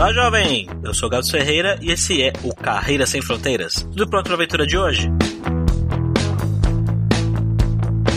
Olá, jovem! Eu sou o Gado Ferreira e esse é o Carreira Sem Fronteiras. Tudo pronto para a aventura de hoje?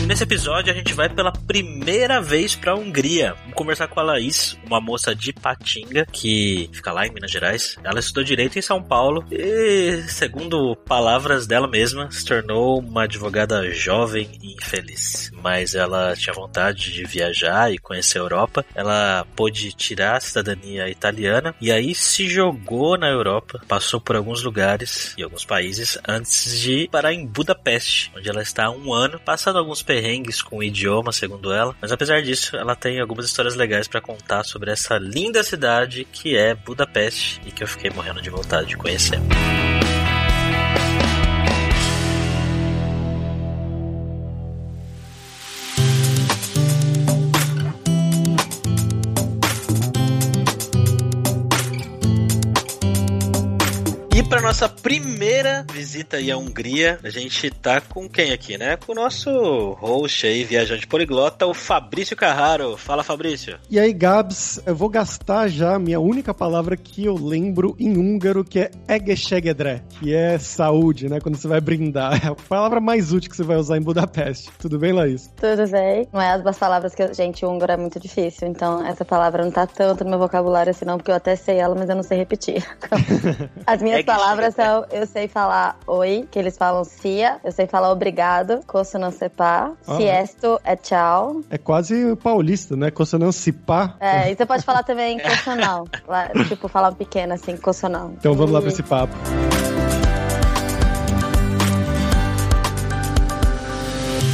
Nesse episódio a gente vai pela primeira vez para a Hungria. Conversar com a Laís, uma moça de Patinga que fica lá em Minas Gerais. Ela estudou direito em São Paulo e, segundo palavras dela mesma, se tornou uma advogada jovem e infeliz. Mas ela tinha vontade de viajar e conhecer a Europa. Ela pôde tirar a cidadania italiana e aí se jogou na Europa, passou por alguns lugares e alguns países antes de parar em Budapeste, onde ela está há um ano, passando alguns perrengues com o idioma, segundo ela. Mas apesar disso, ela tem algumas histórias legais para contar sobre essa linda cidade que é Budapeste e que eu fiquei morrendo de vontade de conhecer. Nossa primeira visita aí à Hungria, a gente tá com quem aqui, né? Com o nosso host aí, viajante poliglota, o Fabrício Carraro. Fala, Fabrício. E aí, Gabs, eu vou gastar já a minha única palavra que eu lembro em húngaro, que é egeshegedre, que é saúde, né? Quando você vai brindar. É a palavra mais útil que você vai usar em Budapeste. Tudo bem, Laís? Tudo bem. Não é as duas palavras que, gente, húngaro é muito difícil, então essa palavra não tá tanto no meu vocabulário assim não, porque eu até sei ela, mas eu não sei repetir. As minhas palavras eu sei falar oi, que eles falam cia, eu sei falar obrigado, coço não separ, uhum. siesto é tchau. É quase paulista, né? Coço não cipar. É, e você pode falar também coço não, tipo falar um pequeno assim, coço não. Então vamos lá pra esse papo.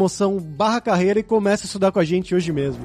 promoção barra carreira e comece a estudar com a gente hoje mesmo.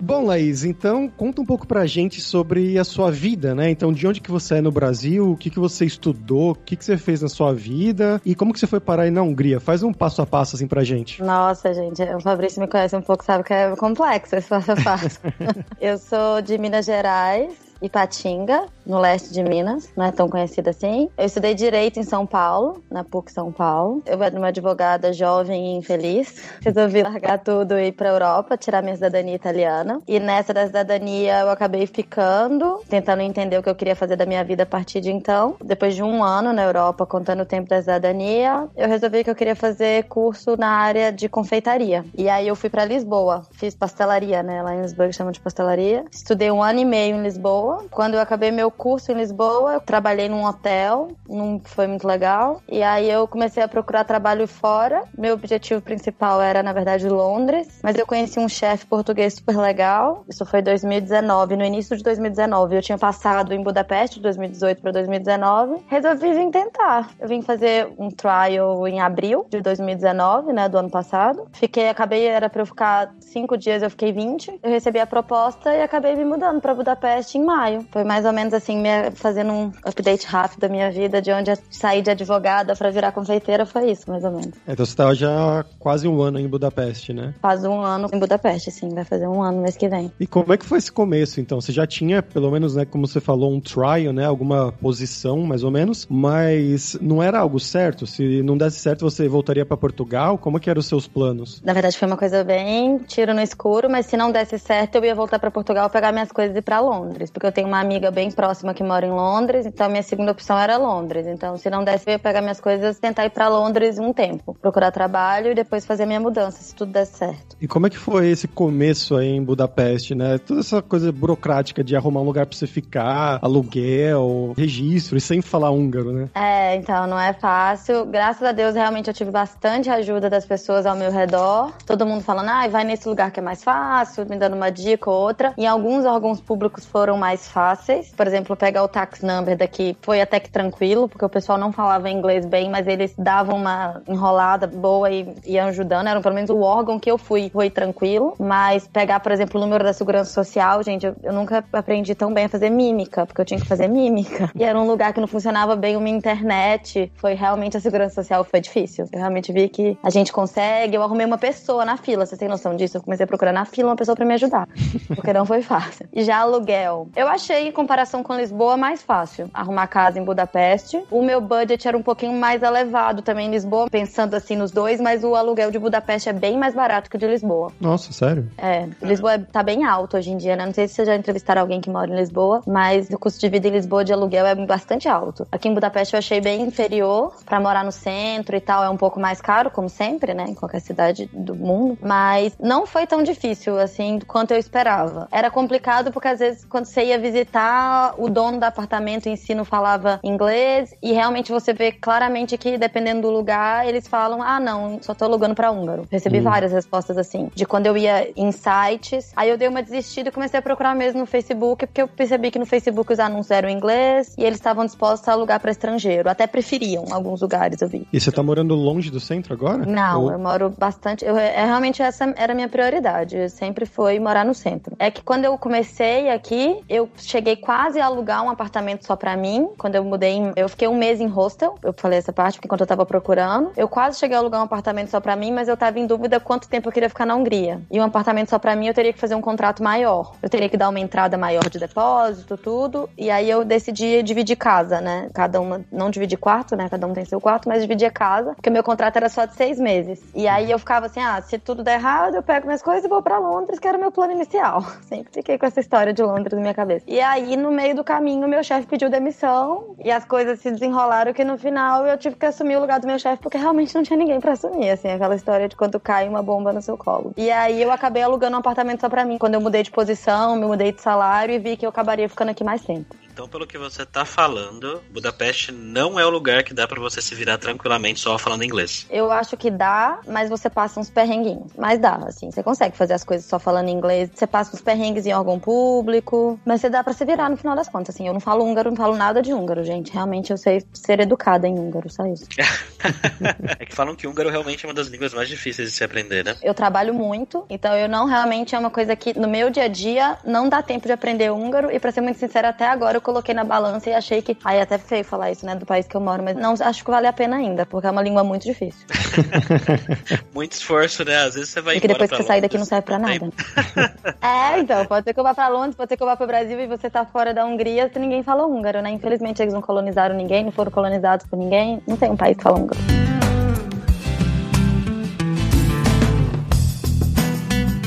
Bom, Laís, então conta um pouco pra gente sobre a sua vida, né? Então, de onde que você é no Brasil, o que que você estudou, o que que você fez na sua vida e como que você foi parar aí na Hungria? Faz um passo a passo assim pra gente. Nossa, gente, o Fabrício me conhece um pouco, sabe que é complexo esse passo a passo. Eu sou de Minas Gerais, Ipatinga, no leste de Minas, não é tão conhecida assim. Eu estudei Direito em São Paulo, na PUC São Paulo. Eu era uma advogada jovem e infeliz. Resolvi largar tudo e ir pra Europa, tirar minha cidadania italiana. E nessa da cidadania eu acabei ficando, tentando entender o que eu queria fazer da minha vida a partir de então. Depois de um ano na Europa, contando o tempo da cidadania, eu resolvi que eu queria fazer curso na área de confeitaria. E aí eu fui para Lisboa, fiz pastelaria, né? Lá em Lisboa chamam de pastelaria. Estudei um ano e meio em Lisboa Lisboa. Quando eu acabei meu curso em Lisboa, eu trabalhei num hotel, não foi muito legal. E aí eu comecei a procurar trabalho fora. Meu objetivo principal era, na verdade, Londres, mas eu conheci um chefe português super legal. Isso foi 2019, no início de 2019. Eu tinha passado em Budapeste de 2018 para 2019. Resolvi vir tentar. Eu vim fazer um trial em abril de 2019, né, do ano passado. Fiquei, acabei, era para eu ficar cinco dias, eu fiquei 20. Eu recebi a proposta e acabei me mudando para Budapeste em março maio. Foi mais ou menos assim, fazendo um update rápido da minha vida, de onde eu saí de advogada para virar confeiteira, foi isso, mais ou menos. É, então você tá já quase um ano em Budapeste, né? Faz um ano em Budapeste, sim, vai fazer um ano mês que vem. E como é que foi esse começo, então? Você já tinha, pelo menos, né, como você falou, um trial, né, alguma posição, mais ou menos, mas não era algo certo? Se não desse certo, você voltaria para Portugal? Como que eram os seus planos? Na verdade, foi uma coisa bem tiro no escuro, mas se não desse certo, eu ia voltar para Portugal, pegar minhas coisas e ir para Londres, porque eu tenho uma amiga bem próxima que mora em Londres, então a minha segunda opção era Londres. Então, se não desse, eu ia pegar minhas coisas, tentar ir para Londres um tempo, procurar trabalho e depois fazer a minha mudança, se tudo desse certo. E como é que foi esse começo aí em Budapeste, né? Toda essa coisa burocrática de arrumar um lugar para você ficar, aluguel, registro, e sem falar húngaro, né? É, então, não é fácil. Graças a Deus, realmente eu tive bastante ajuda das pessoas ao meu redor. Todo mundo falando, ah, vai nesse lugar que é mais fácil, me dando uma dica ou outra. E alguns órgãos públicos foram mais mais fáceis. Por exemplo, pegar o tax number daqui foi até que tranquilo, porque o pessoal não falava inglês bem, mas eles davam uma enrolada boa e iam ajudando. Era pelo menos o órgão que eu fui, foi tranquilo. Mas pegar, por exemplo, o número da segurança social, gente, eu, eu nunca aprendi tão bem a fazer mímica, porque eu tinha que fazer mímica. E era um lugar que não funcionava bem uma internet. Foi realmente a segurança social foi difícil. Eu realmente vi que a gente consegue. Eu arrumei uma pessoa na fila, vocês têm noção disso? Eu comecei a procurar na fila uma pessoa para me ajudar, porque não foi fácil. E já aluguel. Eu achei, em comparação com Lisboa, mais fácil arrumar casa em Budapeste. O meu budget era um pouquinho mais elevado também em Lisboa, pensando assim nos dois, mas o aluguel de Budapeste é bem mais barato que o de Lisboa. Nossa, sério? É, Lisboa tá bem alto hoje em dia, né? Não sei se vocês já entrevistaram alguém que mora em Lisboa, mas o custo de vida em Lisboa de aluguel é bastante alto. Aqui em Budapeste eu achei bem inferior para morar no centro e tal, é um pouco mais caro, como sempre, né? Em qualquer cidade do mundo, mas não foi tão difícil assim quanto eu esperava. Era complicado porque às vezes quando você ia visitar, o dono do apartamento em si não falava inglês e realmente você vê claramente que dependendo do lugar, eles falam: "Ah, não, só tô alugando para húngaro". Recebi hum. várias respostas assim, de quando eu ia em sites. Aí eu dei uma desistida e comecei a procurar mesmo no Facebook, porque eu percebi que no Facebook os anúncios eram em inglês e eles estavam dispostos a alugar para estrangeiro. Até preferiam alguns lugares, eu vi. E você tá morando longe do centro agora? Não, Ou... eu moro bastante. Eu, é, realmente essa era a minha prioridade. Sempre foi morar no centro. É que quando eu comecei aqui, eu cheguei quase a alugar um apartamento só para mim. Quando eu mudei, eu fiquei um mês em hostel. Eu falei essa parte porque enquanto eu tava procurando, eu quase cheguei a alugar um apartamento só para mim, mas eu tava em dúvida quanto tempo eu queria ficar na Hungria. E um apartamento só para mim, eu teria que fazer um contrato maior. Eu teria que dar uma entrada maior de depósito, tudo. E aí eu decidi dividir casa, né? Cada uma, não dividir quarto, né? Cada um tem seu quarto, mas dividir casa, porque meu contrato era só de seis meses. E aí eu ficava assim, ah, se tudo der errado, eu pego minhas coisas e vou para Londres, que era meu plano inicial. Sempre fiquei com essa história de Londres na minha cabeça. E aí, no meio do caminho, meu chefe pediu demissão e as coisas se desenrolaram que no final eu tive que assumir o lugar do meu chefe porque realmente não tinha ninguém para assumir, assim, aquela história de quando cai uma bomba no seu colo. E aí eu acabei alugando um apartamento só para mim. Quando eu mudei de posição, me mudei de salário e vi que eu acabaria ficando aqui mais tempo. Então, pelo que você tá falando, Budapeste não é o lugar que dá para você se virar tranquilamente só falando inglês. Eu acho que dá, mas você passa uns perrenguinhos. Mas dá, assim, você consegue fazer as coisas só falando inglês. Você passa uns perrengues em órgão público, mas você dá para se virar no final das contas, assim. Eu não falo húngaro, não falo nada de húngaro, gente. Realmente eu sei ser educada em húngaro, só isso. é que falam que húngaro realmente é uma das línguas mais difíceis de se aprender, né? Eu trabalho muito, então eu não realmente é uma coisa que no meu dia a dia não dá tempo de aprender húngaro e para ser muito sincera, até agora eu coloquei na balança e achei que. Aí é até feio falar isso, né? Do país que eu moro, mas não acho que vale a pena ainda, porque é uma língua muito difícil. muito esforço, né? Às vezes você vai E que depois que você sair daqui não serve pra nada. é, então, pode ser que eu vá pra Londres, pode ser que eu vá pro Brasil e você tá fora da Hungria, se ninguém fala húngaro, né? Infelizmente eles não colonizaram ninguém, não foram colonizados por ninguém. Não tem um país que fala húngaro.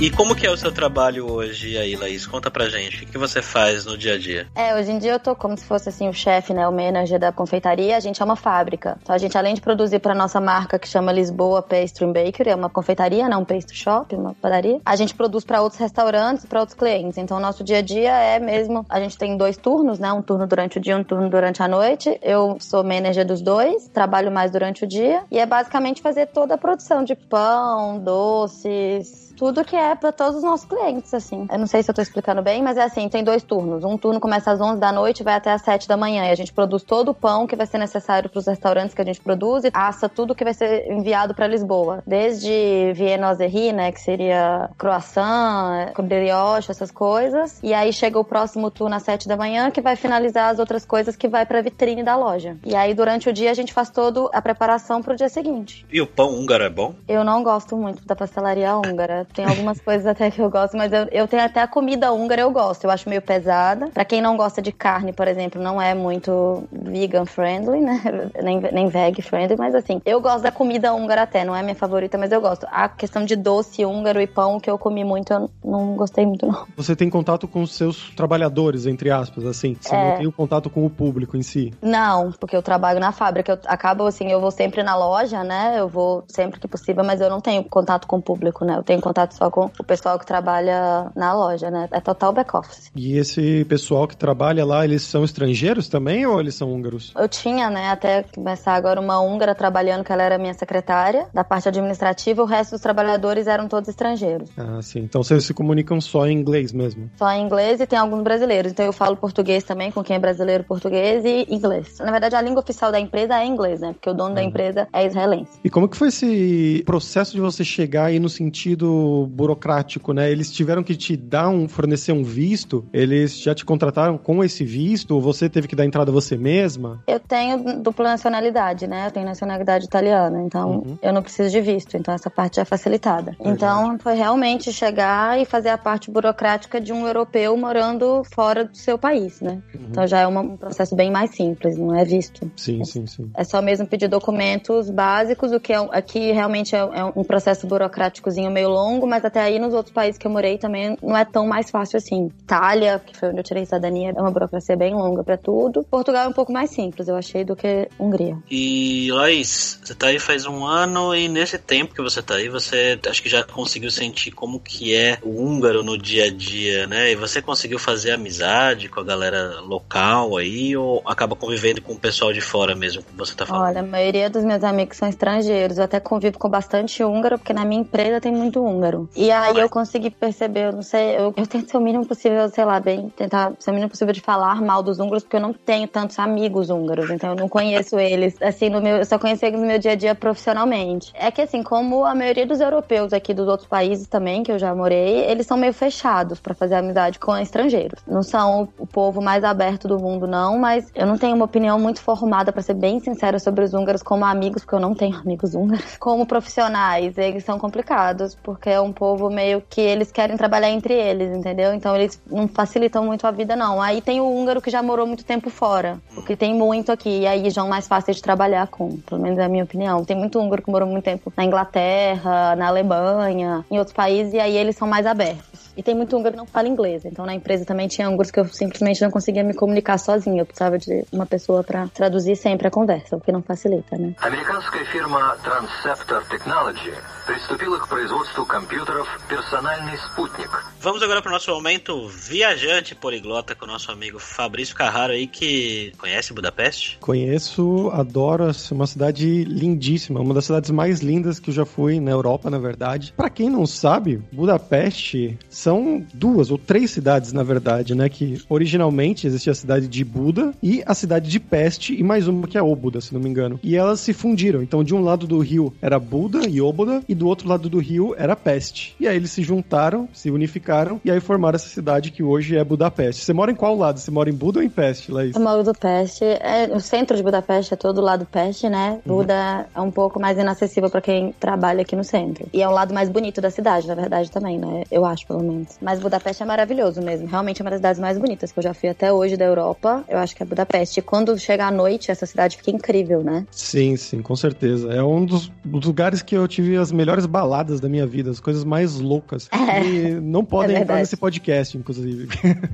E como que é o seu trabalho hoje aí, Laís? Conta pra gente. O que, você faz no dia a dia? É, hoje em dia eu tô como se fosse assim o chefe, né, o manager da confeitaria. A gente é uma fábrica. Então a gente além de produzir para nossa marca que chama Lisboa Pastry Bakery, é uma confeitaria, não um pastry shop, uma padaria. A gente produz para outros restaurantes, para outros clientes. Então o nosso dia a dia é mesmo, a gente tem dois turnos, né, um turno durante o dia, um turno durante a noite. Eu sou manager dos dois, trabalho mais durante o dia e é basicamente fazer toda a produção de pão, doces, tudo que é para todos os nossos clientes, assim. Eu não sei se eu tô explicando bem, mas é assim, tem dois turnos. Um turno começa às 11 da noite e vai até às 7 da manhã. E a gente produz todo o pão que vai ser necessário para os restaurantes que a gente produz e assa tudo que vai ser enviado para Lisboa. Desde viennoiserie, né, que seria croissant, brioche, essas coisas. E aí chega o próximo turno às 7 da manhã que vai finalizar as outras coisas que vai para vitrine da loja. E aí durante o dia a gente faz toda a preparação para o dia seguinte. E o pão húngaro é bom? Eu não gosto muito da pastelaria húngara. Tem algumas coisas até que eu gosto, mas eu, eu tenho até a comida húngara eu gosto. Eu acho meio pesada. Pra quem não gosta de carne, por exemplo, não é muito vegan friendly, né? Nem, nem veg friendly, mas assim, eu gosto da comida húngara até. Não é minha favorita, mas eu gosto. A questão de doce húngaro e pão que eu comi muito, eu não gostei muito, não. Você tem contato com os seus trabalhadores, entre aspas, assim? Você é... não tem o contato com o público em si? Não, porque eu trabalho na fábrica. Eu acabo assim, eu vou sempre na loja, né? Eu vou sempre que possível, mas eu não tenho contato com o público, né? Eu tenho contato contato só com o pessoal que trabalha na loja, né? É total back-office. E esse pessoal que trabalha lá, eles são estrangeiros também ou eles são húngaros? Eu tinha, né, até começar agora uma húngara trabalhando, que ela era minha secretária da parte administrativa, o resto dos trabalhadores eram todos estrangeiros. Ah, sim. Então vocês se comunicam só em inglês mesmo? Só em inglês e tem alguns brasileiros. Então eu falo português também com quem é brasileiro, português e inglês. Na verdade, a língua oficial da empresa é inglês, né? Porque o dono da empresa é israelense. E como que foi esse processo de você chegar aí no sentido burocrático, né? Eles tiveram que te dar um, fornecer um visto? Eles já te contrataram com esse visto? Ou você teve que dar entrada você mesma? Eu tenho dupla nacionalidade, né? Eu tenho nacionalidade italiana, então Uhum. eu não preciso de visto. Então essa parte é facilitada. Então foi realmente chegar e fazer a parte burocrática de um europeu morando fora do seu país, né? Então já é uma- um processo bem mais simples, não é visto. Sim, sim, sim. É só mesmo pedir documentos básicos, o que é, aqui realmente é, é um processo burocráticozinho meio longo, mas até aí nos outros países que eu morei também não é tão mais fácil assim. Itália, que foi onde eu tirei cidadania, é uma burocracia bem longa pra tudo. Portugal é um pouco mais simples, eu achei, do que Hungria. E Laís, você tá aí faz um ano e nesse tempo que você tá aí, você acho que já conseguiu sentir como que é o húngaro no dia a dia, né? E você conseguiu fazer amizade com a galera local aí ou acaba convivendo com o pessoal de fora mesmo, como você tá falando? Olha, a maioria dos meus amigos são estrangeiros. Eu até convivo com bastante húngaro, porque na minha empresa tem muito húngaro. E aí eu consegui perceber, eu não sei, eu, eu tento ser o mínimo possível, sei lá, bem, tentar ser o mínimo possível de falar mal dos húngaros, porque eu não tenho tantos amigos húngaros, então eu não conheço eles, assim, no meu, eu só conheço eles no meu dia a dia profissionalmente. É que assim, como a maioria dos europeus aqui dos outros países também, que eu já morei, eles são meio fechados pra fazer amizade com estrangeiros. Não são o povo mais aberto do mundo, não, mas eu não tenho uma opinião muito formada, pra ser bem sincera, sobre os húngaros como amigos, porque eu não tenho amigos húngaros. Como profissionais, eles são complicados, porque é um povo meio que eles querem trabalhar entre eles, entendeu? Então eles não facilitam muito a vida, não. Aí tem o húngaro que já morou muito tempo fora, o que tem muito aqui, e aí já é mais fácil de trabalhar com, pelo menos é a minha opinião. Tem muito húngaro que morou muito tempo na Inglaterra, na Alemanha, em outros países, e aí eles são mais abertos. E tem muito húngaro que não fala inglês, então na empresa também tinha húngaros que eu simplesmente não conseguia me comunicar sozinha. Eu precisava de uma pessoa pra traduzir sempre a conversa, o que não facilita, né? Американская фирма Transceptor Technology приступила к производству компьютеров «Персональный спутник». Vamos agora para o nosso momento viajante poliglota com o nosso amigo Fabrício Carraro aí que conhece Budapeste. Conheço, adoro, é uma cidade lindíssima, uma das cidades mais lindas que eu já fui na Europa, na verdade. Pra quem não sabe, Budapeste são duas ou três cidades, na verdade, né? Que originalmente existia a cidade de Buda e a cidade de Peste e mais uma que é Óbuda, se não me engano. E elas se fundiram. Então, de um lado do rio era Buda e Óbuda e do outro lado do rio era Peste. E aí eles se juntaram, se unificaram e aí formaram essa cidade que hoje é Budapeste. Você mora em qual lado? Você mora em Buda ou em Peste, Laís? Eu moro do Peste. É, o centro de Budapeste é todo lado Peste, né? Buda é um pouco mais inacessível pra quem trabalha aqui no centro. E é o lado mais bonito da cidade, na verdade, também, né? Eu acho, pelo menos. Mas Budapeste é maravilhoso mesmo. Realmente é uma das cidades mais bonitas que eu já fui até hoje da Europa. Eu acho que é Budapeste. E quando chega à noite, essa cidade fica incrível, né? Sim, sim, com certeza. É um dos, dos lugares que eu tive as melhores baladas da minha vida, as coisas mais loucas. E não podem É entrar nesse podcast, inclusive.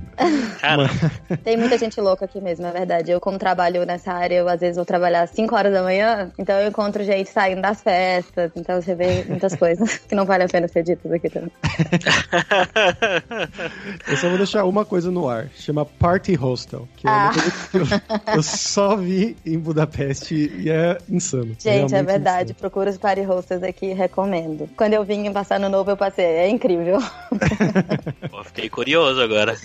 Cara, Tem muita gente louca aqui mesmo, é verdade. Eu, como trabalho nessa área, eu às vezes vou trabalhar às 5 horas da manhã, então eu encontro gente saindo das festas, então você vê muitas coisas que não vale a pena ser ditas aqui também. Eu só vou deixar uma coisa no ar, chama Party Hostel, que é uma Ah. coisa que eu, eu só vi em Budapeste e é insano. Gente, é verdade. insano. Procura os party hostels aqui, recomendo. Quando eu vim passar no novo, eu passei. É incrível. pô, fiquei curioso agora.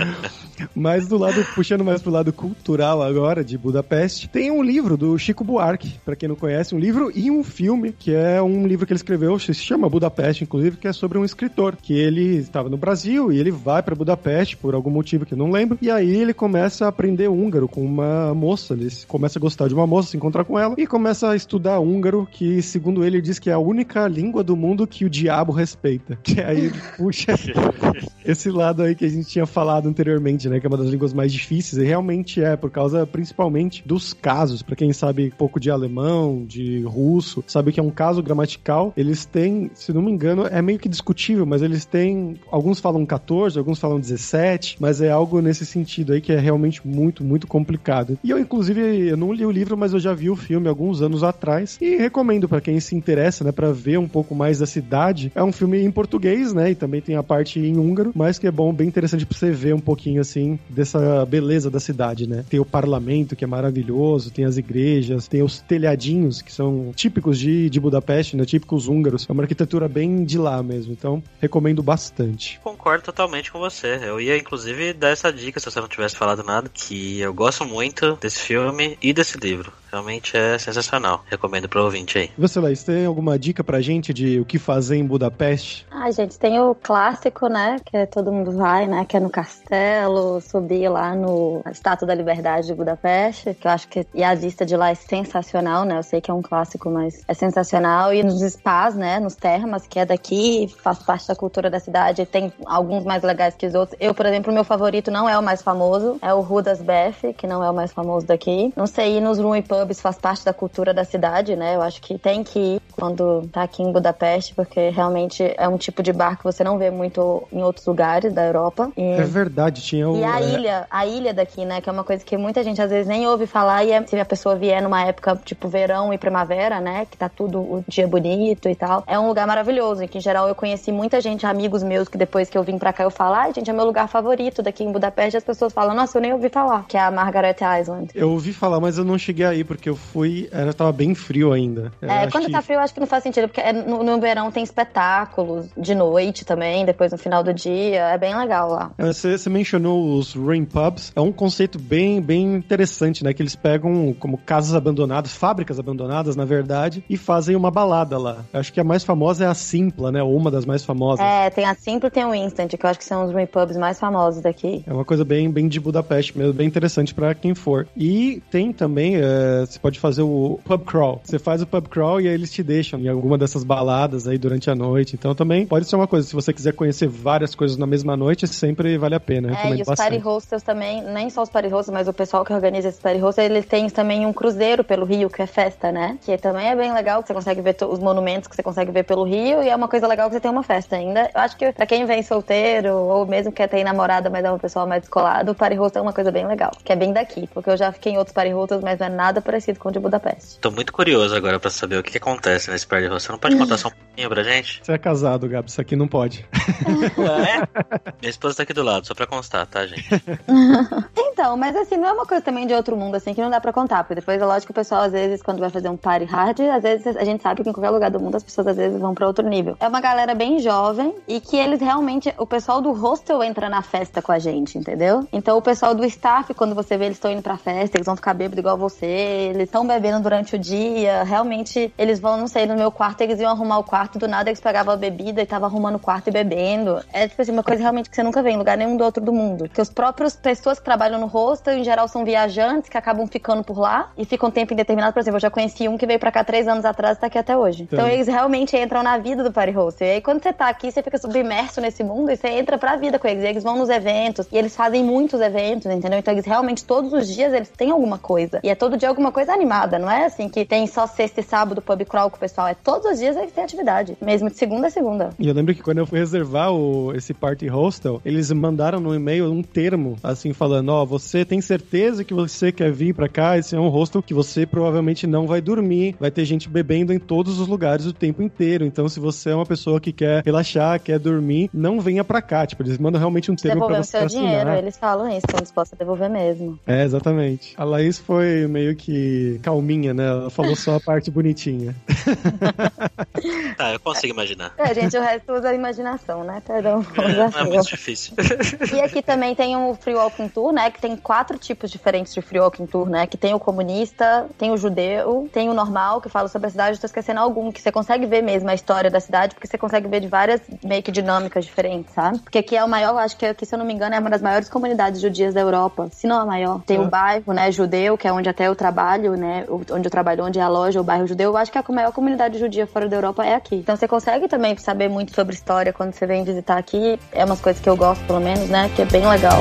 Mas do lado, puxando mais pro lado cultural agora, de Budapeste, tem um livro do Chico Buarque, pra quem não conhece, um livro e um filme, que é um livro que ele escreveu, se chama Budapeste, inclusive, que é sobre um escritor, que ele estava no Brasil e ele vai pra Budapeste por algum motivo que eu não lembro, e aí ele começa a aprender húngaro com uma moça, ele começa a gostar de uma moça, se encontrar com ela, e começa a estudar húngaro, que segundo ele diz que é a única língua do mundo que o diabo respeita. Que aí ele puxa esse lado aí que a gente tinha falado anteriormente, né? Que é uma das línguas mais difíceis, e realmente é, por causa principalmente dos casos. Pra quem sabe pouco de alemão, de russo, sabe que é um caso gramatical. Eles têm, se não me engano, é meio que discutível, mas eles têm. Alguns falam 14, alguns falam 17, mas é algo nesse sentido aí que é realmente muito, muito complicado. E eu, inclusive, eu não li o livro, mas eu já vi o filme alguns anos atrás e recomendo para quem se interessa, né, para ver um pouco mais da cidade. É um filme em português, né, e também tem a parte em húngaro, mas que é bom, bem interessante pra você ver um pouquinho assim dessa beleza da cidade, né? Tem o parlamento que é maravilhoso, tem as igrejas, tem os telhadinhos que são típicos de, de Budapeste, né, típicos húngaros. É uma arquitetura bem de lá mesmo, então recomendo bastante. Concordo totalmente com você. Eu ia inclusive dar essa dica se você não tivesse falado nada, que eu gosto muito desse filme e desse livro. Realmente é sensacional. Recomendo pro ouvinte aí. Você, Laís, tem alguma dica pra gente de o que fazer em Budapeste? Ai, gente, tem o clássico, né? Que todo mundo vai, né? Que é no castelo, subir lá no Estátua da Liberdade de Budapeste, que eu acho que e a vista de lá é sensacional, né? Eu sei que é um clássico, mas é sensacional. E nos spas, né? Nos termas, que é daqui, faz parte da cultura da cidade. Tem alguns mais legais que os outros. Eu, por exemplo, meu favorito não é o mais famoso, é o Rudas Beth, que não é o mais famoso daqui. Não sei, ir nos Room pubs faz parte da cultura da cidade, né? Eu acho que tem que ir quando tá aqui em Budapeste, porque realmente é um tipo de bar que você não vê muito em outros lugares da Europa. E, é verdade, tinha o. E a é... ilha, a ilha daqui, né? Que é uma coisa que muita gente às vezes nem ouve falar, e é, se a pessoa vier numa época tipo verão e primavera, né? Que tá tudo o dia bonito e tal. É um lugar maravilhoso, em que em geral eu conheci muita gente, amigos meus, que depois que eu vim pra cá eu falo, ai, gente, é meu lugar favorito daqui em Budapeste, as pessoas falam, nossa, eu nem ouvi falar, que é a Margaret Island. Eu ouvi falar, mas eu não cheguei aí, porque eu fui, era, tava bem frio ainda. É, quando que... tá frio, acho que não faz sentido, porque é, no, no, verão tem espetáculos de noite também, depois no final do dia, é bem legal lá. É, você, você mencionou os rain pubs, é um conceito bem, bem interessante, né, que eles pegam como casas abandonadas, fábricas abandonadas, na verdade, e fazem uma balada lá. Eu acho que a mais famosa é a Simpla, né, ou uma das mais famosas. É, tem a Simpla e tem o Instant, que eu acho que são os rain pubs mais famosos daqui. É uma coisa bem, bem de Budapeste mesmo, bem interessante para quem for. E tem também, é, você pode fazer o pub crawl. Você faz o pub crawl e aí eles te deixam em alguma dessas baladas aí durante a noite. Então também pode ser uma coisa, se você quiser conhecer várias coisas na mesma noite, sempre vale a pena. É, e os bastante. party hostels também, nem só os party hostels, mas o pessoal que organiza esses party hostels, eles têm também um cruzeiro pelo Rio, que é festa, né? Que também é bem legal, que você consegue ver os monumentos que você consegue ver pelo Rio e é uma coisa legal que você tem uma festa ainda. Eu acho que pra quem vem solteiro ou mesmo quer ter namorada, mas é uma pessoa mais descolado, o party hostel é uma coisa bem legal, que é bem daqui, porque eu já fiquei em outros party hostels, mas não é nada parecido com o de Budapeste. Tô muito curioso agora pra saber o que, que acontece nesse party hostel. Não pode contar só um pouquinho pra gente? Você é casado, Gabi, isso aqui não pode. é? Minha esposa tá aqui do lado, só pra constar, tá, gente? então, mas assim, não é uma coisa também de outro mundo, assim, que não dá pra contar, porque depois é lógico que o pessoal, às vezes, quando vai fazer um party hard, às vezes a gente sabe que em qualquer lugar do mundo as pessoas, às vezes, vão pra outro nível. É uma galera bem jovem e que eles realmente, o pessoal do hostel entra na festa com a gente, entendeu? Então o pessoal do staff, quando você vê eles estão indo pra festa, eles vão ficar bêbados igual você, eles estão bebendo durante o dia, realmente eles vão, não sei, no meu quarto, eles iam arrumar o quarto, do nada eles pegavam a bebida e tava arrumando o quarto e bebendo. É tipo assim, uma coisa realmente que você nunca vê em lugar nenhum do outro do mundo. Que os próprios pessoas que trabalham no hostel, em geral, são viajantes que acabam ficando por lá e ficam tempo indeterminado. Por exemplo, eu já conheci um que veio pra cá três anos atrás e tá aqui até hoje. Então, então eles realmente entram na vida do party hostel. E aí quando você tá aqui, você fica submerso nesse mundo e você entra pra vida com eles. E eles vão nos eventos e eles fazem muitos eventos, entendeu? Então eles realmente todos os dias eles têm alguma coisa. E é todo dia alguma coisa animada, não é assim que tem só sexta e sábado pub crawl com o pessoal. É todos os dias eles têm atividade, mesmo de segunda a segunda. E eu lembro que quando eu fui reservar o, esse party hostel, eles mandaram no e-mail um termo, assim, falando: Ó, oh, você tem certeza que você quer vir pra cá? Esse é um hostel que você provavelmente não vai dormir, vai ter gente bebendo em todos os lugares o tempo inteiro. Então, se você é uma pessoa que quer relaxar, quer dormir, não venha pra cá. Tipo, eles mandam realmente um termo Devolver pra você o seu assinar. dinheiro, eles falam isso, estão dispostos a devolver mesmo. É, exatamente. A Laís foi meio que calminha, né? Ela falou só a parte bonitinha. tá, eu consigo imaginar. É, gente, o resto usa a imaginação, né? Perdão. É, é muito difícil. E aqui também tem o Free Walking Tour, né? Que tem quatro tipos diferentes de Free Walking Tour, né? Que tem o comunista, tem o judeu, tem o normal, que fala sobre a cidade. Eu tô esquecendo algum, que você consegue ver mesmo a história da cidade, porque você consegue ver de várias meio que dinâmicas diferentes, sabe? Porque aqui é o maior, acho que aqui, se eu não me engano, é uma das maiores comunidades judias da Europa. Se não a maior. Tem é. o bairro, né, judeu, que é onde até eu trabalho, né? Onde eu trabalho, onde é a loja, o bairro judeu. Eu acho que a maior comunidade judia fora da Europa é aqui. Então você consegue também saber muito sobre história quando você vem visitar aqui. É umas coisas que eu gosto, pelo menos, né? Que é bem legal.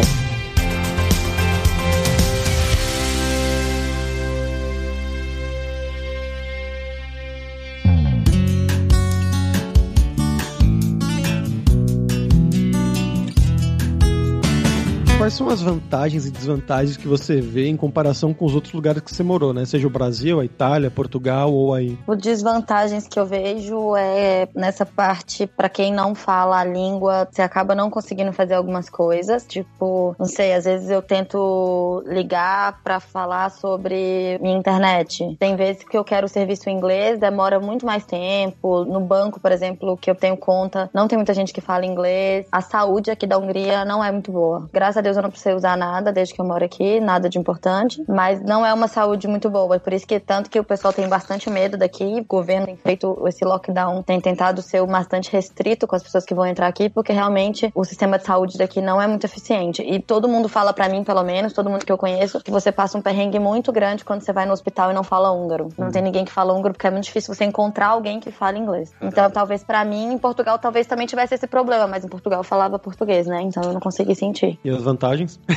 Quais são as vantagens e desvantagens que você vê em comparação com os outros lugares que você morou, né? Seja o Brasil, a Itália, Portugal ou aí. O desvantagens que eu vejo é nessa parte, para quem não fala a língua, você acaba não conseguindo fazer algumas coisas. Tipo, não sei, às vezes eu tento ligar para falar sobre minha internet. Tem vezes que eu quero o serviço em inglês, demora muito mais tempo. No banco, por exemplo, que eu tenho conta, não tem muita gente que fala inglês. A saúde aqui da Hungria não é muito boa. Graças a Deus eu não precisei usar nada desde que eu moro aqui, nada de importante, mas não é uma saúde muito boa. É por isso que tanto que o pessoal tem bastante medo daqui, o governo tem feito esse lockdown, tem tentado ser bastante restrito com as pessoas que vão entrar aqui, porque realmente o sistema de saúde daqui não é muito eficiente. E todo mundo fala para mim, pelo menos, todo mundo que eu conheço, que você passa um perrengue muito grande quando você vai no hospital e não fala húngaro. Não tem ninguém que fala húngaro porque é muito difícil você encontrar alguém que fala inglês. Então, talvez para mim, em Portugal, talvez também tivesse esse problema, mas em Portugal eu falava português, né? Então eu não consegui sentir. E as vantagens?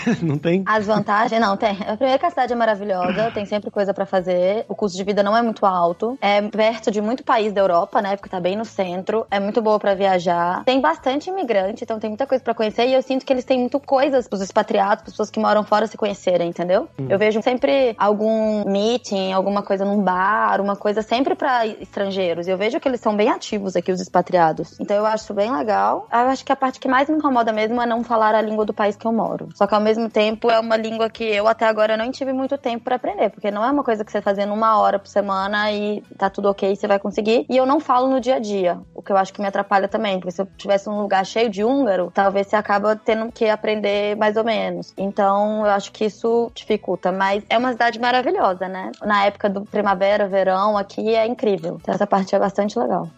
não tem? As vantagens, não, tem. A primeira que a cidade é maravilhosa, tem sempre coisa para fazer. O custo de vida não é muito alto. É perto de muito país da Europa, né? Porque tá bem no centro. É muito boa para viajar. Tem bastante imigrante, então tem muita coisa para conhecer. E eu sinto que eles têm muito coisas pros expatriados, pessoas que moram fora se conhecerem, entendeu? Hum. Eu vejo sempre algum meeting, alguma coisa num bar, uma coisa sempre para estrangeiros. E eu vejo que eles são bem ativos aqui, os expatriados. Então eu acho bem legal. Eu acho que a parte que mais me incomoda mesmo é não falar a língua do país que eu moro. Só que ao mesmo tempo é uma língua que eu até agora não tive muito tempo para aprender, porque não é uma coisa que você fazendo uma hora por semana e tá tudo ok, você vai conseguir. E eu não falo no dia a dia, o que eu acho que me atrapalha também, porque se eu tivesse um lugar cheio de húngaro, talvez você acaba tendo que aprender mais ou menos. Então eu acho que isso dificulta, mas é uma cidade maravilhosa, né? Na época do primavera, verão, aqui é incrível. Então essa parte é bastante legal.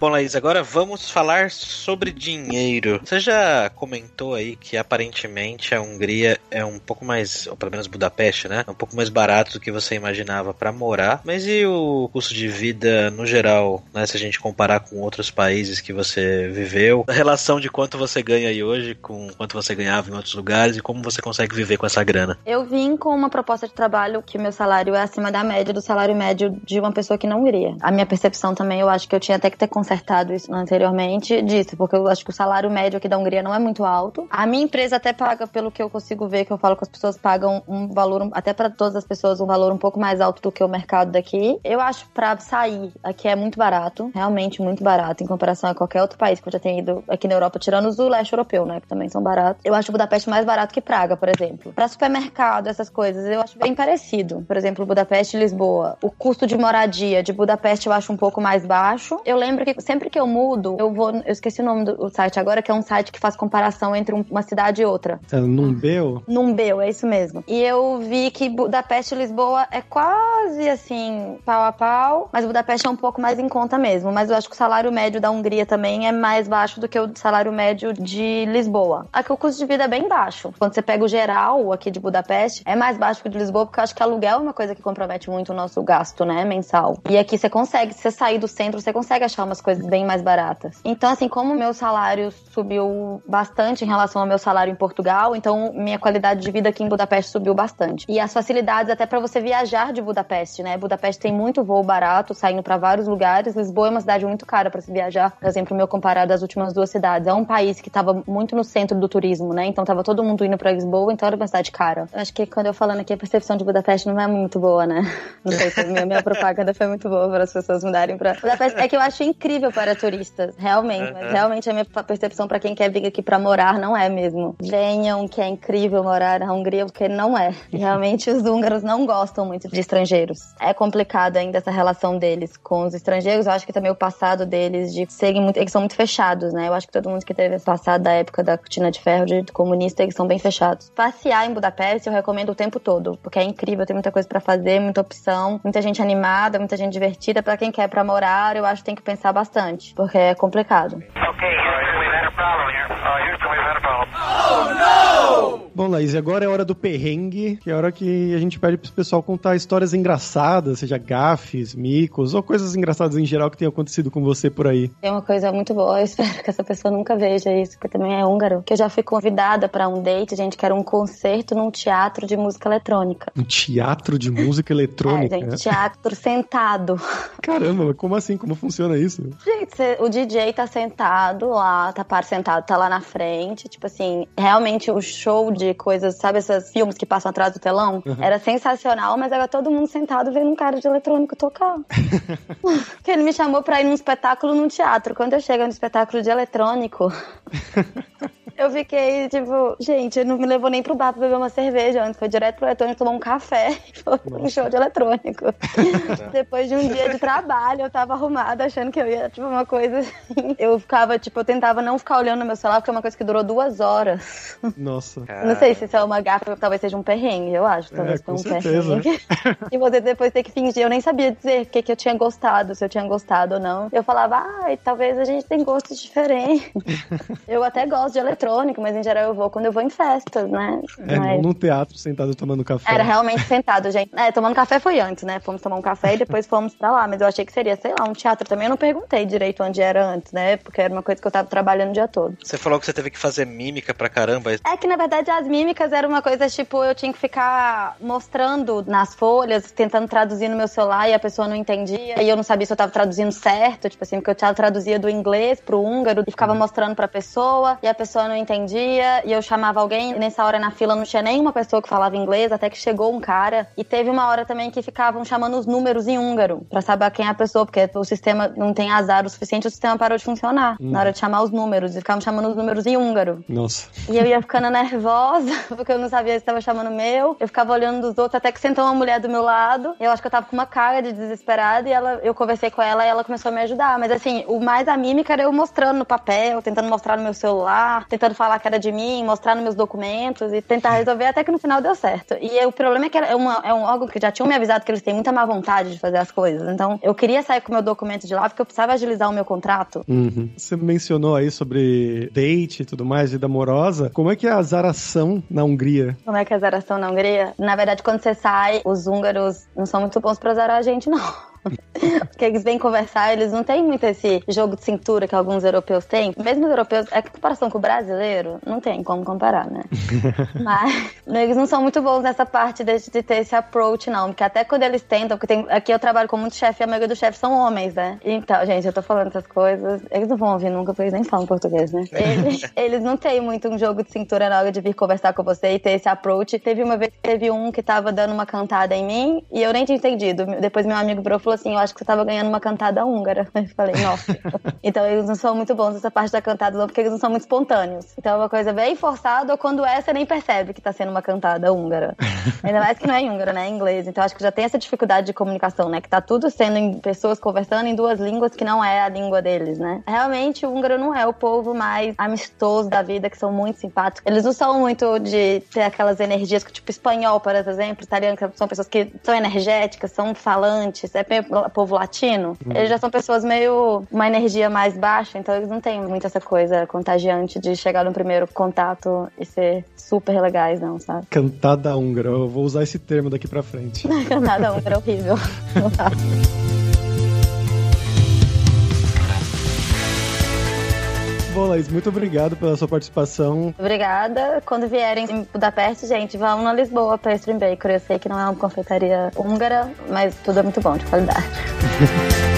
Bom, Laís, agora vamos falar sobre dinheiro. Você já comentou aí que aparentemente a Hungria é um pouco mais, ou pelo menos Budapeste, né? É um pouco mais barato do que você imaginava para morar. Mas e o custo de vida no geral, né? Se a gente comparar com outros países que você viveu, a relação de quanto você ganha aí hoje com quanto você ganhava em outros lugares e como você consegue viver com essa grana? Eu vim com uma proposta de trabalho que meu salário é acima da média do salário médio de uma pessoa que não iria. A minha percepção também, eu acho que eu tinha até que ter consertado isso anteriormente disso, porque eu acho que o salário médio aqui da Hungria não é muito alto. A minha empresa até paga, pelo que eu consigo ver, que eu falo com as pessoas, pagam um valor, até para todas as pessoas, um valor um pouco mais alto do que o mercado daqui. Eu acho para sair aqui é muito barato, realmente muito barato, em comparação a qualquer outro país que eu já tenha ido aqui na Europa, tirando os do leste europeu, né, que também são baratos. Eu acho Budapeste mais barato que Praga, por exemplo. Para supermercado, essas coisas, eu acho bem parecido. Por exemplo, Budapeste e Lisboa. O custo de moradia de Budapeste eu acho um pouco mais baixo. Eu lembro que sempre que eu mudo, eu vou. Eu esqueci o nome do site agora, que é um site que faz comparação entre uma cidade e outra. É Numbeu? Numbeu, é isso mesmo. E eu vi que Budapeste e Lisboa é quase assim, pau a pau, mas Budapeste é um pouco mais em conta mesmo. Mas eu acho que o salário médio da Hungria também é mais baixo do que o salário médio de Lisboa. Aqui o custo de vida é bem baixo. Quando você pega o geral aqui de Budapeste, é mais baixo que o de Lisboa, porque eu acho que aluguel é uma coisa que compromete muito o nosso gasto, né, mensal. E aqui você consegue, se você sair do centro, você consegue achar umas coisas bem mais baratas. Então, assim, como meu salário subiu bastante em relação ao meu salário em Portugal, então minha qualidade de vida aqui em Budapeste subiu bastante. E as facilidades até para você viajar de Budapeste, né? Budapeste tem muito voo barato, saindo para vários lugares. Lisboa é uma cidade muito cara para se viajar, por exemplo, meu comparado às últimas duas cidades. É um país que estava muito no centro do turismo, né? Então tava todo mundo indo para Lisboa, então era uma cidade cara. Eu acho que quando eu falando aqui, a percepção de Budapeste não é muito boa, né? Não sei se minha, minha propaganda foi muito boa para as pessoas mudarem para Budapeste. É que eu acho incrível para turistas turistas, realmente. Mas realmente a minha percepção para quem quer vir aqui para morar não é mesmo. Venham, que é incrível morar na Hungria, porque não é. Realmente os húngaros não gostam muito de estrangeiros. É complicado ainda essa relação deles com os estrangeiros. Eu acho que também o passado deles de serem muito. Eles são muito fechados, né? Eu acho que todo mundo que teve esse passado da época da cortina de ferro, de comunista, eles são bem fechados. Passear em Budapeste eu recomendo o tempo todo, porque é incrível, tem muita coisa para fazer, muita opção, muita gente animada, muita gente divertida. Para quem quer para morar, eu acho que tem que pensar bastante, porque é complicado. Okay, Bom, Laís, agora é hora do perrengue, que é a hora que a gente pede pro pessoal contar histórias engraçadas, seja gafes, micos ou coisas engraçadas em geral que tenham acontecido com você por aí. Tem uma coisa muito boa, eu espero que essa pessoa nunca veja isso, porque também é húngaro. Que eu já fui convidada pra um date, gente, que era um concerto num teatro de música eletrônica. Um teatro de música eletrônica? É, gente, teatro sentado. Caramba, como assim? Como funciona isso? Gente, cê- o DJ tá sentado lá, tá par sentado, tá lá na frente. Tipo assim, realmente o show de coisas, sabe, esses filmes que passam atrás do telão? Era sensacional, mas era todo mundo sentado vendo um cara de eletrônico tocar. Porque ele me chamou pra ir num espetáculo num teatro. Quando eu chego no espetáculo de eletrônico. Eu fiquei, tipo, gente, ele não me levou nem pro bar pra beber uma cerveja antes. Foi direto pro eletrônico tomar um café e foi um show de eletrônico. Depois de um dia de trabalho, eu tava arrumada, achando que eu ia, tipo, uma coisa assim. Eu ficava, tipo, eu tentava não ficar olhando no meu celular, porque é uma coisa que durou duas horas. Nossa. Não sei se isso é uma gafa, talvez seja um perrengue, eu acho. Talvez É, foi um certeza. perrengue. e você depois ter que fingir. Eu nem sabia dizer o que, que eu tinha gostado, se eu tinha gostado ou não. Eu falava, ai, talvez a gente tem gostos diferentes. eu até gosto de eletrônico, mas em geral eu vou quando eu vou em festas, né? É, Mas- num teatro sentado tomando café. Era realmente sentado, gente. É, tomando café foi antes, né? Fomos tomar um café e depois fomos pra lá. Mas eu achei que seria, sei lá, um teatro também. Eu não perguntei direito onde era antes, né? Porque era uma coisa que eu tava trabalhando o dia todo. Você falou que você teve que fazer mímica pra caramba. É que, na verdade, as mímicas eram uma coisa, tipo, eu tinha que ficar mostrando nas folhas, tentando traduzir no meu celular e a pessoa não entendia. E eu não sabia se eu tava traduzindo certo, tipo assim, porque eu tava- traduzia do inglês pro húngaro e ficava mostrando pra pessoa e a pessoa não entendia. E eu chamava alguém nessa hora na fila não tinha nenhuma pessoa que falava inglês, até que chegou um cara. E teve uma hora também que ficavam chamando os números em húngaro pra saber quem é a pessoa, porque o sistema não tem azar o suficiente, o sistema parou de funcionar na hora de chamar os números. E ficavam chamando os números em húngaro. Nossa. E eu ia ficando nervosa, porque eu não sabia se estava chamando o meu. Eu ficava olhando dos outros, até que sentou uma mulher do meu lado. Eu acho que eu tava com uma cara de desesperada e ela, eu conversei com ela e ela começou a me ajudar. Mas assim, o mais a mímica era eu mostrando no papel, tentando mostrar no meu celular, tentando falar que era de mim, mostrar nos meus documentos e tentar resolver até que no final deu certo. E o problema é que era- é, uma- é um órgão que já tinham me avisado que eles têm muita má vontade de fazer as coisas. Então, eu queria sair com o meu documento de lá porque eu precisava agilizar o meu contrato. Uhum. Você mencionou aí sobre date e tudo mais, vida amorosa. Como é que é a zaração na Hungria? Como é que é a zaração na Hungria? Na verdade, quando você sai, os húngaros não são muito bons pra zarar a gente, não. Porque eles vêm conversar, eles não têm muito esse jogo de cintura que alguns europeus têm. Mesmo os europeus, é que comparação com o brasileiro, não tem como comparar, né? Mas eles não são muito bons nessa parte de, de ter esse approach, não. Porque até quando eles tentam, porque tem, aqui eu trabalho com muito chefe e a maioria dos chefes são homens, né? Então, gente, eu tô falando essas coisas, eles não vão ouvir nunca, porque eles nem falam português, né? Eles, eles não têm muito um jogo de cintura na hora de vir conversar com você e ter esse approach. Teve uma vez que teve um que tava dando uma cantada em mim e eu nem tinha entendido. Depois meu amigo virou e falou assim: Eu acho que você tava ganhando uma cantada húngara. Eu falei, nossa. então eles não são muito bons nessa parte da cantada, não, porque eles não são muito espontâneos. Então é uma coisa bem forçada, ou quando é, você nem percebe que tá sendo uma cantada húngara. Ainda mais que não é em húngaro, né? É inglês. Então acho que já tem essa dificuldade de comunicação, né? Que tá tudo sendo em pessoas conversando em duas línguas que não é a língua deles, né? Realmente o húngaro não é o povo mais amistoso da vida, que são muito simpáticos. Eles não são muito de ter aquelas energias tipo, espanhol, por exemplo, italiano, que são pessoas que são energéticas, são falantes, é bem povo latino. Eles já são pessoas meio. uma energia mais baixa, então eles não têm muito essa coisa contagiante de chegar no primeiro contato e ser super legais, não, sabe? Cantada húngara. Eu vou usar esse termo daqui pra frente. Nada húngaro é horrível. Bom, Laís, muito obrigado pela sua participação. Obrigada. Quando vierem em Budapeste, gente, vão na Lisboa pra Stream Baker. Eu sei que não é uma confeitaria húngara, mas tudo é muito bom, de qualidade.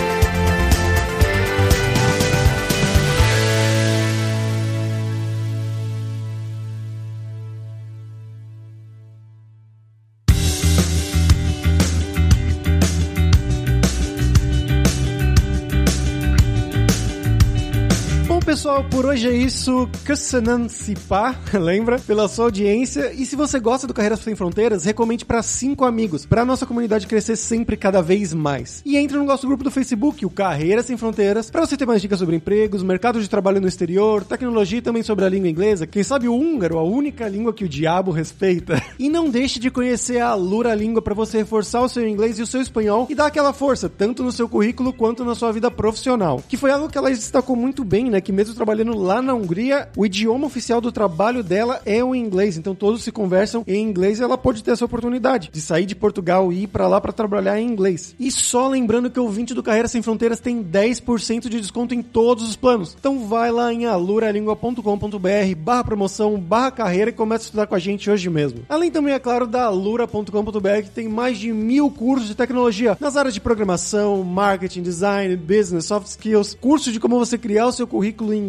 pessoal, por hoje é isso. Köszönöm Sipá, lembra? Pela sua audiência. E se você gosta do Carreiras Sem Fronteiras, recomende para cinco amigos, para nossa comunidade crescer sempre cada vez mais. E entre no nosso grupo do Facebook, o Carreiras Sem Fronteiras, para você ter mais dicas sobre empregos, mercado de trabalho no exterior, tecnologia e também sobre a língua inglesa. Quem sabe o húngaro, a única língua que o diabo respeita. E não deixe de conhecer a Lura Língua para você reforçar o seu inglês e o seu espanhol e dar aquela força, tanto no seu currículo quanto na sua vida profissional. Que foi algo que ela destacou muito bem, né? Que mesmo trabalhando lá na Hungria, o idioma oficial do trabalho dela é o inglês, então todos se conversam em inglês e ela pode ter essa oportunidade de sair de Portugal e ir para lá para trabalhar em inglês. E só lembrando que o 20 do Carreira Sem Fronteiras tem 10% de desconto em todos os planos. Então vai lá em aluralingua.com.br barra promoção, barra carreira e começa a estudar com a gente hoje mesmo. Além também, é claro, da alura.com.br que tem mais de mil cursos de tecnologia nas áreas de programação, marketing, design, business, soft skills, curso de como você criar o seu currículo em